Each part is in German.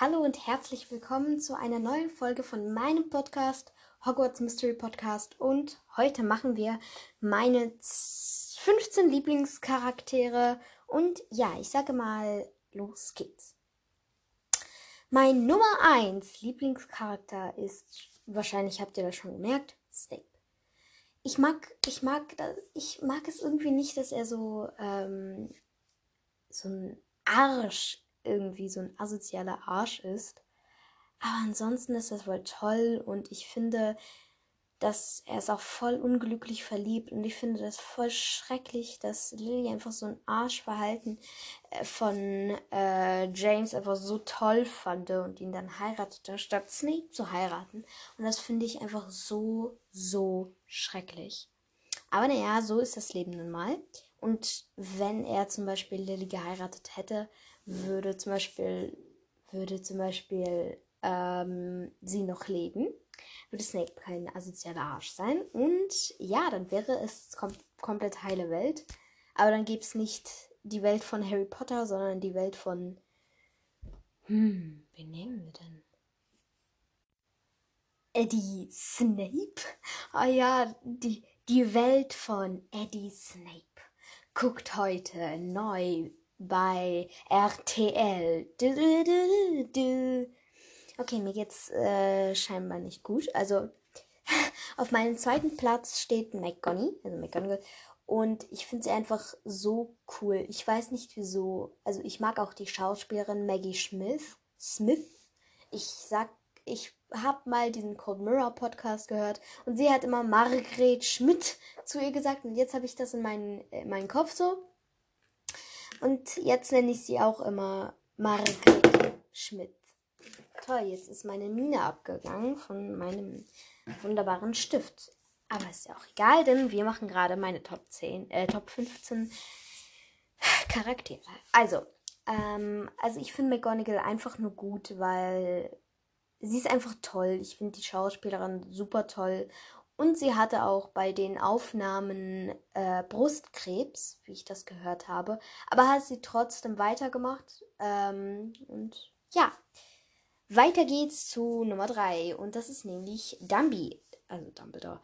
Hallo und herzlich willkommen zu einer neuen Folge von meinem Podcast Hogwarts Mystery Podcast und heute machen wir meine 15 Lieblingscharaktere und ja, ich sage mal, los geht's. Mein Nummer 1 Lieblingscharakter ist, wahrscheinlich habt ihr das schon gemerkt, Snape. Ich mag, ich mag, ich mag es irgendwie nicht, dass er so, ähm, so ein Arsch irgendwie so ein asozialer Arsch ist. Aber ansonsten ist das wohl toll und ich finde, dass er ist auch voll unglücklich verliebt und ich finde das voll schrecklich, dass Lily einfach so ein Arschverhalten äh, von äh, James einfach so toll fand und ihn dann heiratete, statt Snape zu heiraten. Und das finde ich einfach so, so schrecklich. Aber naja, so ist das Leben nun mal. Und wenn er zum Beispiel Lily geheiratet hätte, würde zum Beispiel, würde zum Beispiel ähm, sie noch leben, würde Snape kein asozialer Arsch sein. Und ja, dann wäre es kom komplett heile Welt. Aber dann gäbe es nicht die Welt von Harry Potter, sondern die Welt von. Hm, wen nehmen wir denn? Eddie Snape? Ah ja, die, die Welt von Eddie Snape guckt heute neu bei RTL. Du, du, du, okay, mir geht's äh, scheinbar nicht gut. Also auf meinem zweiten Platz steht McGonagall, also McGonagall. Und ich finde sie einfach so cool. Ich weiß nicht wieso. Also ich mag auch die Schauspielerin Maggie Smith. Smith. Ich sag, ich habe mal diesen Cold Mirror Podcast gehört und sie hat immer Margret Schmidt zu ihr gesagt und jetzt habe ich das in meinen, in meinen Kopf so. Und jetzt nenne ich sie auch immer Margret Schmidt. Toll, jetzt ist meine Mine abgegangen von meinem wunderbaren Stift. Aber ist ja auch egal, denn wir machen gerade meine Top 10, äh, Top 15 Charaktere. Also, ähm, also ich finde McGonagall einfach nur gut, weil sie ist einfach toll. Ich finde die Schauspielerin super toll. Und sie hatte auch bei den Aufnahmen äh, Brustkrebs, wie ich das gehört habe. Aber hat sie trotzdem weitergemacht. Ähm, und ja, weiter geht's zu Nummer 3. Und das ist nämlich Dumby. Also Dumbledore.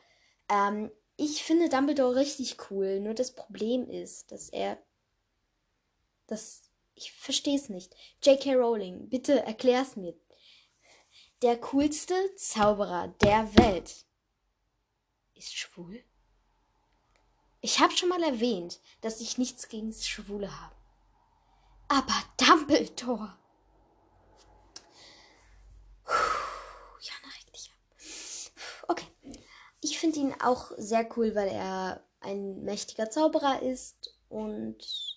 Ähm, ich finde Dumbledore richtig cool. Nur das Problem ist, dass er. Das. Ich verstehe es nicht. J.K. Rowling, bitte erklär's mir. Der coolste Zauberer der Welt ist schwul? Ich habe schon mal erwähnt, dass ich nichts gegen Schwule habe. Aber Dumbledore. Ja, na, reg dich ab. Okay. Ich finde ihn auch sehr cool, weil er ein mächtiger Zauberer ist und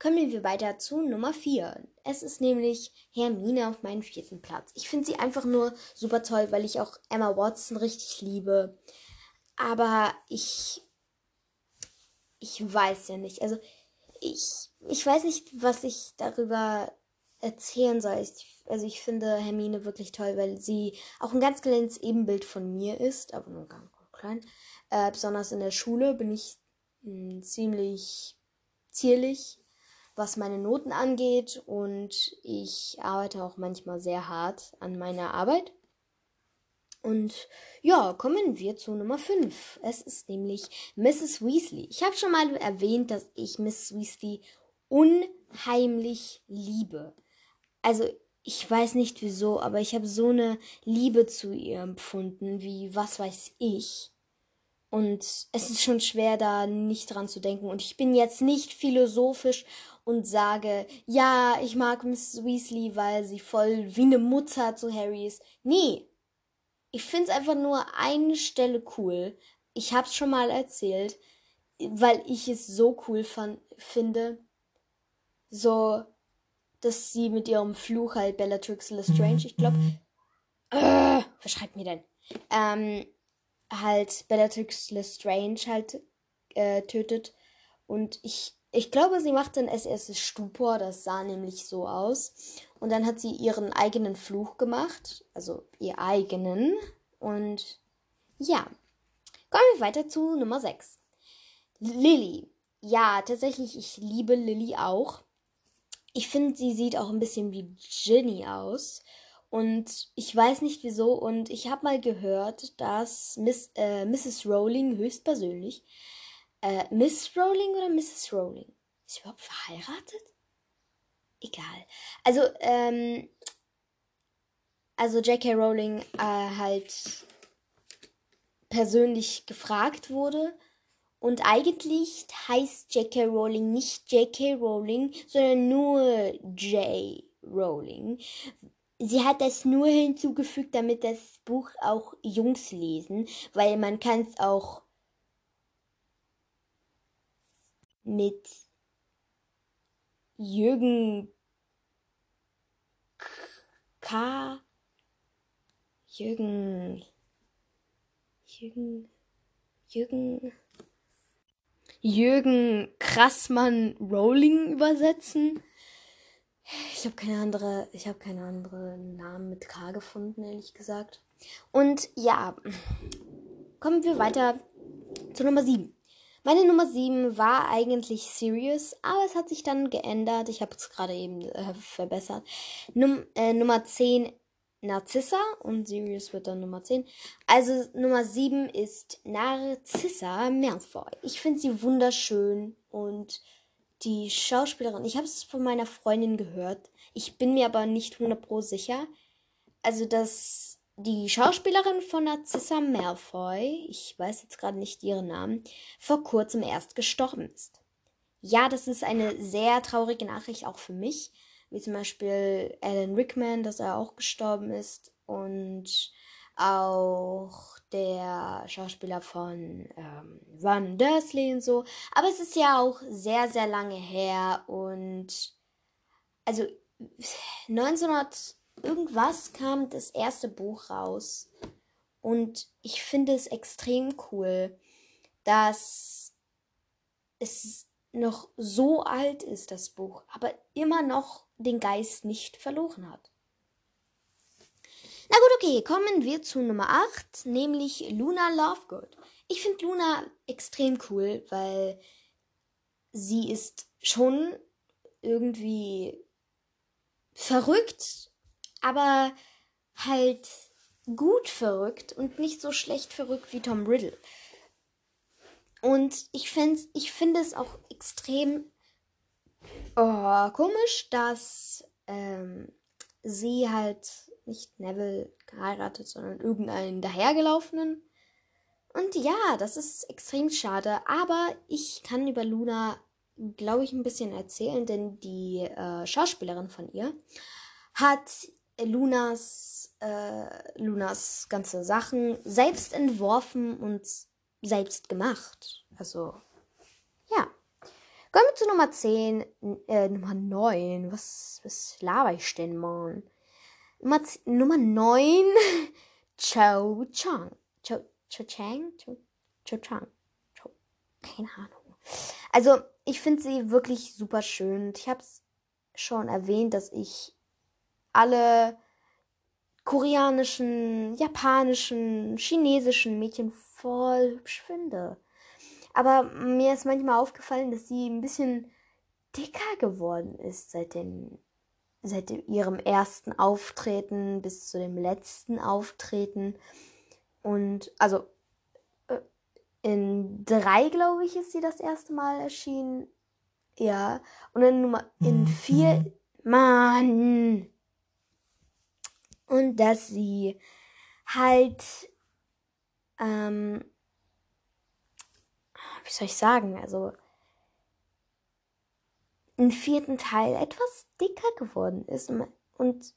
Kommen wir weiter zu Nummer 4. Es ist nämlich Hermine auf meinem vierten Platz. Ich finde sie einfach nur super toll, weil ich auch Emma Watson richtig liebe. Aber ich. Ich weiß ja nicht. Also, ich, ich weiß nicht, was ich darüber erzählen soll. Ich, also, ich finde Hermine wirklich toll, weil sie auch ein ganz kleines Ebenbild von mir ist, aber nur ganz klein. Äh, besonders in der Schule bin ich mh, hm, ziemlich zierlich was meine Noten angeht und ich arbeite auch manchmal sehr hart an meiner Arbeit. Und ja, kommen wir zu Nummer 5. Es ist nämlich Mrs. Weasley. Ich habe schon mal erwähnt, dass ich Mrs. Weasley unheimlich liebe. Also ich weiß nicht wieso, aber ich habe so eine Liebe zu ihr empfunden, wie was weiß ich. Und es ist schon schwer, da nicht dran zu denken. Und ich bin jetzt nicht philosophisch und sage, ja, ich mag Miss Weasley, weil sie voll wie eine Mutter zu Harry ist. Nee. Ich find's einfach nur eine Stelle cool. Ich hab's schon mal erzählt, weil ich es so cool fand, finde. So, dass sie mit ihrem Fluch halt Bellatrix Lestrange, ich glaube, äh, was schreibt mir denn? Ähm, halt Bellatrix Lestrange halt äh, tötet. Und ich ich glaube, sie macht dann als Stupor, das sah nämlich so aus. Und dann hat sie ihren eigenen Fluch gemacht, also ihr eigenen. Und ja, kommen wir weiter zu Nummer 6. Lilly. Ja, tatsächlich, ich liebe Lilly auch. ich finde, sie sieht auch ein bisschen wie Ginny aus. Und ich weiß nicht wieso. Und ich habe mal gehört, dass Miss, äh, Mrs. Rowling höchstpersönlich. Äh, Miss Rowling oder Mrs. Rowling? Ist sie überhaupt verheiratet? Egal. Also, ähm. Also J.K. Rowling äh, halt persönlich gefragt wurde. Und eigentlich heißt J.K. Rowling nicht J.K. Rowling, sondern nur J. Rowling. Sie hat das nur hinzugefügt, damit das Buch auch Jungs lesen, weil man kann es auch mit Jürgen K. Jürgen. Jürgen. Jürgen. Jürgen Krassmann Rowling übersetzen. Ich habe keine andere, ich habe keine andere Namen mit K gefunden, ehrlich gesagt. Und ja, kommen wir weiter zu Nummer 7. Meine Nummer 7 war eigentlich Sirius, aber es hat sich dann geändert. Ich habe es gerade eben äh, verbessert. Num äh, Nummer 10 Narzissa und Sirius wird dann Nummer 10. Also Nummer 7 ist Narzissa Malfoy. Ich finde sie wunderschön und die Schauspielerin, ich habe es von meiner Freundin gehört. Ich bin mir aber nicht 100% sicher. Also, dass die Schauspielerin von Narcissa Malfoy, ich weiß jetzt gerade nicht ihren Namen, vor kurzem erst gestorben ist. Ja, das ist eine sehr traurige Nachricht auch für mich, wie zum Beispiel Alan Rickman, dass er auch gestorben ist und auch der Schauspieler von ähm, Ron Dursley und so. Aber es ist ja auch sehr, sehr lange her und also 1900 irgendwas kam das erste Buch raus und ich finde es extrem cool, dass es noch so alt ist, das Buch, aber immer noch den Geist nicht verloren hat. Na gut, okay, kommen wir zu Nummer 8, nämlich Luna Lovegood. Ich finde Luna extrem cool, weil sie ist schon irgendwie verrückt, aber halt gut verrückt und nicht so schlecht verrückt wie Tom Riddle. Und ich, ich finde es auch extrem oh, komisch, dass ähm, sie halt nicht Neville geheiratet, sondern irgendeinen dahergelaufenen. Und ja, das ist extrem schade. Aber ich kann über Luna, glaube ich, ein bisschen erzählen, denn die äh, Schauspielerin von ihr hat Lunas, äh, Lunas ganze Sachen selbst entworfen und selbst gemacht. Also, ja. Kommen wir zu Nummer 10, äh, Nummer 9. Was, was laber ich denn, Mann? Nummer, Nummer 9, Cho Chang. Cho, Cho Chang? Cho, Cho Chang. Cho, keine Ahnung. Also, ich finde sie wirklich super schön. Ich habe es schon erwähnt, dass ich alle koreanischen, japanischen, chinesischen Mädchen voll hübsch finde. Aber mir ist manchmal aufgefallen, dass sie ein bisschen dicker geworden ist seit den seit ihrem ersten Auftreten bis zu dem letzten Auftreten. Und also äh, in drei, glaube ich, ist sie das erste Mal erschienen. Ja. Und in Nummer in mhm. vier. Mann. Und dass sie halt ähm, wie soll ich sagen, also im vierten Teil etwas dicker geworden ist. Und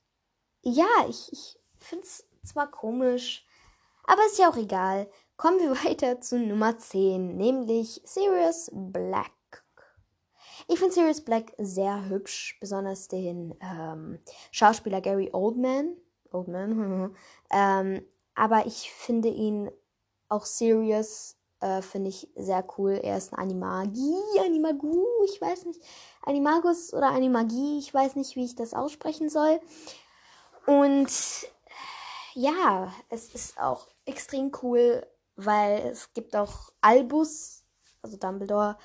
ja, ich, ich finde es zwar komisch, aber ist ja auch egal. Kommen wir weiter zu Nummer 10, nämlich Sirius Black. Ich finde Sirius Black sehr hübsch, besonders den ähm, Schauspieler Gary Oldman. Oldman, ähm, aber ich finde ihn auch Sirius äh, finde ich sehr cool. Er ist ein Animagi, Animagu, ich weiß nicht. Animagus oder Animagie, ich weiß nicht, wie ich das aussprechen soll. Und ja, es ist auch extrem cool, weil es gibt auch Albus, also Dumbledore,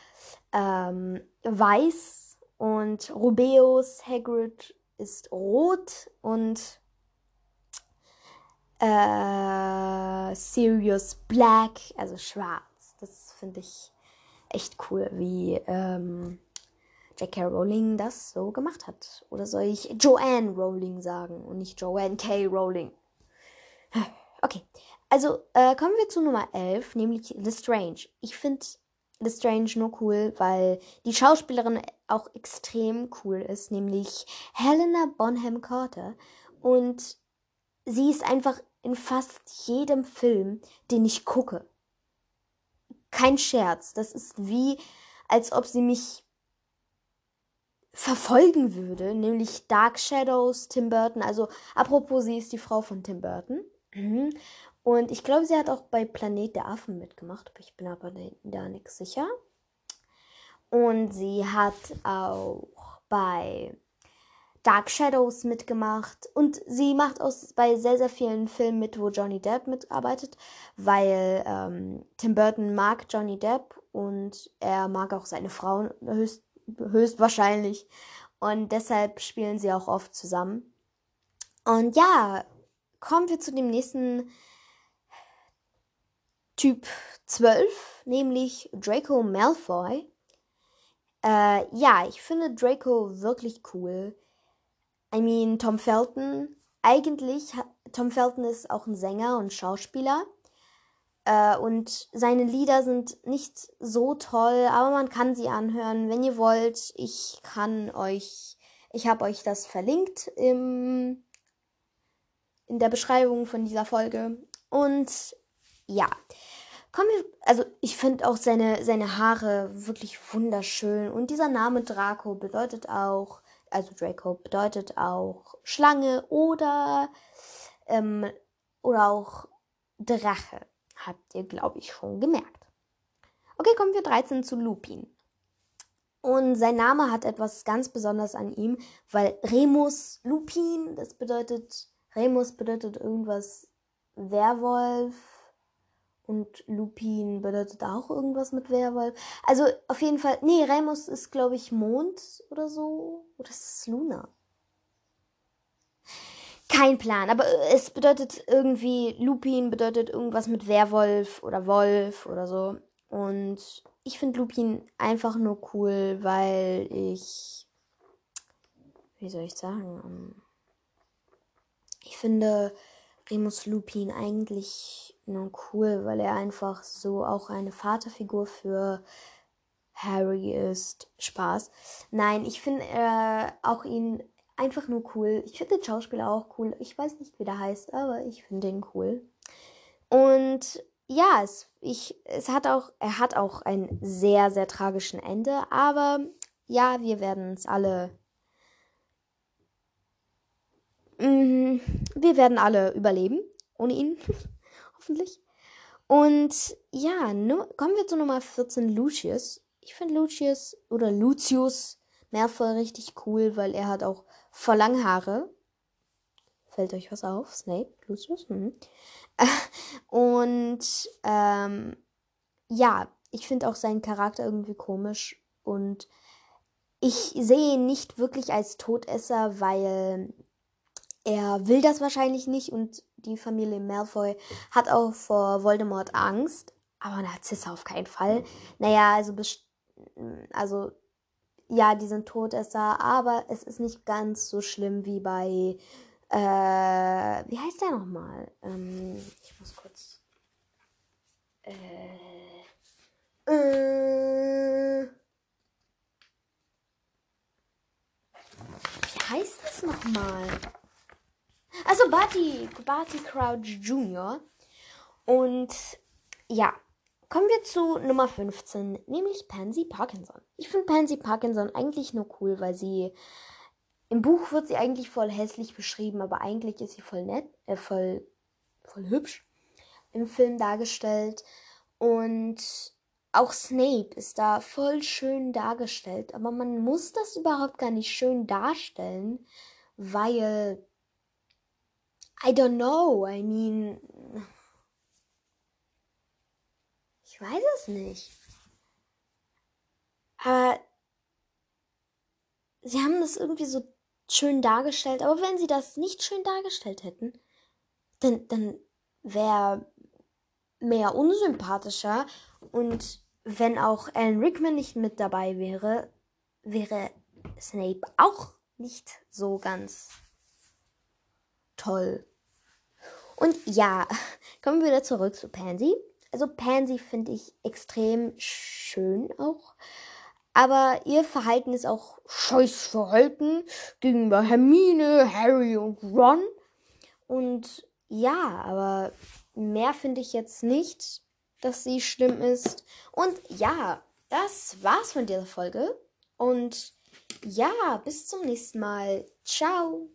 ähm, weiß Und Rubeus Hagrid ist rot und äh, Sirius Black, also schwarz. Das finde ich echt cool, wie ähm, J.K. Rowling das so gemacht hat. Oder soll ich Joanne Rowling sagen und nicht Joanne K. Rowling? Okay, also äh, kommen wir zu Nummer 11, nämlich Lestrange. Ich finde Lestrange nur cool, weil die Schauspielerin auch extrem cool ist, nämlich Helena Bonham Carter. Und sie ist einfach in fast jedem Film, den ich gucke. Kein Scherz. Das ist wie, als ob sie mich verfolgen würde, nämlich Dark Shadows, Tim Burton. Also, apropos, sie ist die Frau von Tim Burton. Mhm. Und ich glaube, sie hat auch bei Planet der Affen mitgemacht. Ich bin aber da nichts sicher. Und sie hat auch bei Dark Shadows mitgemacht. Und sie macht auch bei sehr, sehr vielen Filmen mit, wo Johnny Depp mitarbeitet, weil ähm, Tim Burton mag Johnny Depp und er mag auch seine Frau höchst, höchstwahrscheinlich. Und deshalb spielen sie auch oft zusammen. Und ja, kommen wir zu dem nächsten Typ 12, nämlich Draco Malfoy. Äh, ja, ich finde Draco wirklich cool. I mean, Tom Felton, eigentlich, Tom Felton ist auch ein Sänger und Schauspieler. Äh, und seine Lieder sind nicht so toll, aber man kann sie anhören, wenn ihr wollt. Ich kann euch, ich habe euch das verlinkt im, in der Beschreibung von dieser Folge. Und ja. Kommen wir, also ich finde auch seine, seine Haare wirklich wunderschön. Und dieser Name Draco bedeutet auch, also Draco bedeutet auch Schlange oder, ähm, oder auch Drache. Habt ihr, glaube ich, schon gemerkt. Okay, kommen wir 13 zu Lupin. Und sein Name hat etwas ganz Besonderes an ihm, weil Remus Lupin, das bedeutet, Remus bedeutet irgendwas Werwolf, und Lupin bedeutet auch irgendwas mit Werwolf. Also auf jeden Fall. Nee, Remus ist, glaube ich, Mond oder so. Oder ist es Luna? Kein Plan, aber es bedeutet irgendwie, Lupin bedeutet irgendwas mit Werwolf oder Wolf oder so. Und ich finde Lupin einfach nur cool, weil ich. Wie soll ich sagen? Ähm, ich finde Remus Lupin eigentlich nur cool, weil er einfach so auch eine Vaterfigur für Harry ist. Spaß. Nein, ich finde äh, auch ihn einfach nur cool. Ich finde den Schauspieler auch cool. Ich weiß nicht, wie der heißt, aber ich finde ihn cool. Und ja, es, ich, es hat auch, er hat auch ein sehr, sehr tragischen Ende, aber ja, wir werden es alle. Mh, wir werden alle überleben ohne ihn. Hoffentlich. Und ja, nu, kommen wir zu Nummer 14, Lucius. Ich finde Lucius oder Lucius Malfoy richtig cool, weil er hat auch voll lange Haare. Fällt euch was auf? Snape, Lucius. Mhm. Und ähm, ja, ich finde auch seinen Charakter irgendwie komisch und ich sehe ihn nicht wirklich als Todesser, weil er will das wahrscheinlich nicht und die Familie Malfoy hat auch vor Voldemort Angst, aber Narzissa auf keinen Fall. Naja, also, also ja, die sind Todesser, aber es ist nicht ganz so schlimm wie bei, äh, wie heißt der nochmal? Ähm, ich muss kurz, äh, äh, wie heißt das nochmal? Also Barty, Barty Crouch Jr. Und ja, kommen wir zu Nummer 15, nämlich Pansy Parkinson. Ich finde Pansy Parkinson eigentlich nur cool, weil sie im Buch wird sie eigentlich voll hässlich beschrieben, aber eigentlich ist sie voll nett, äh, voll, voll hübsch im Film dargestellt. Und auch Snape ist da voll schön dargestellt, aber man muss das überhaupt gar nicht schön darstellen, weil I don't know. I mean. Ich weiß es nicht. Aber sie haben das irgendwie so schön dargestellt, aber wenn sie das nicht schön dargestellt hätten, dann, dann wäre mehr unsympathischer und wenn auch Alan Rickman nicht mit dabei wäre, wäre Snape auch nicht so ganz toll. Und ja, kommen wir wieder zurück zu Pansy. Also Pansy finde ich extrem schön auch. Aber ihr Verhalten ist auch scheiß Verhalten gegenüber Hermine, Harry und Ron. Und ja, aber mehr finde ich jetzt nicht, dass sie schlimm ist. Und ja, das war's von dieser Folge. Und ja, bis zum nächsten Mal. Ciao.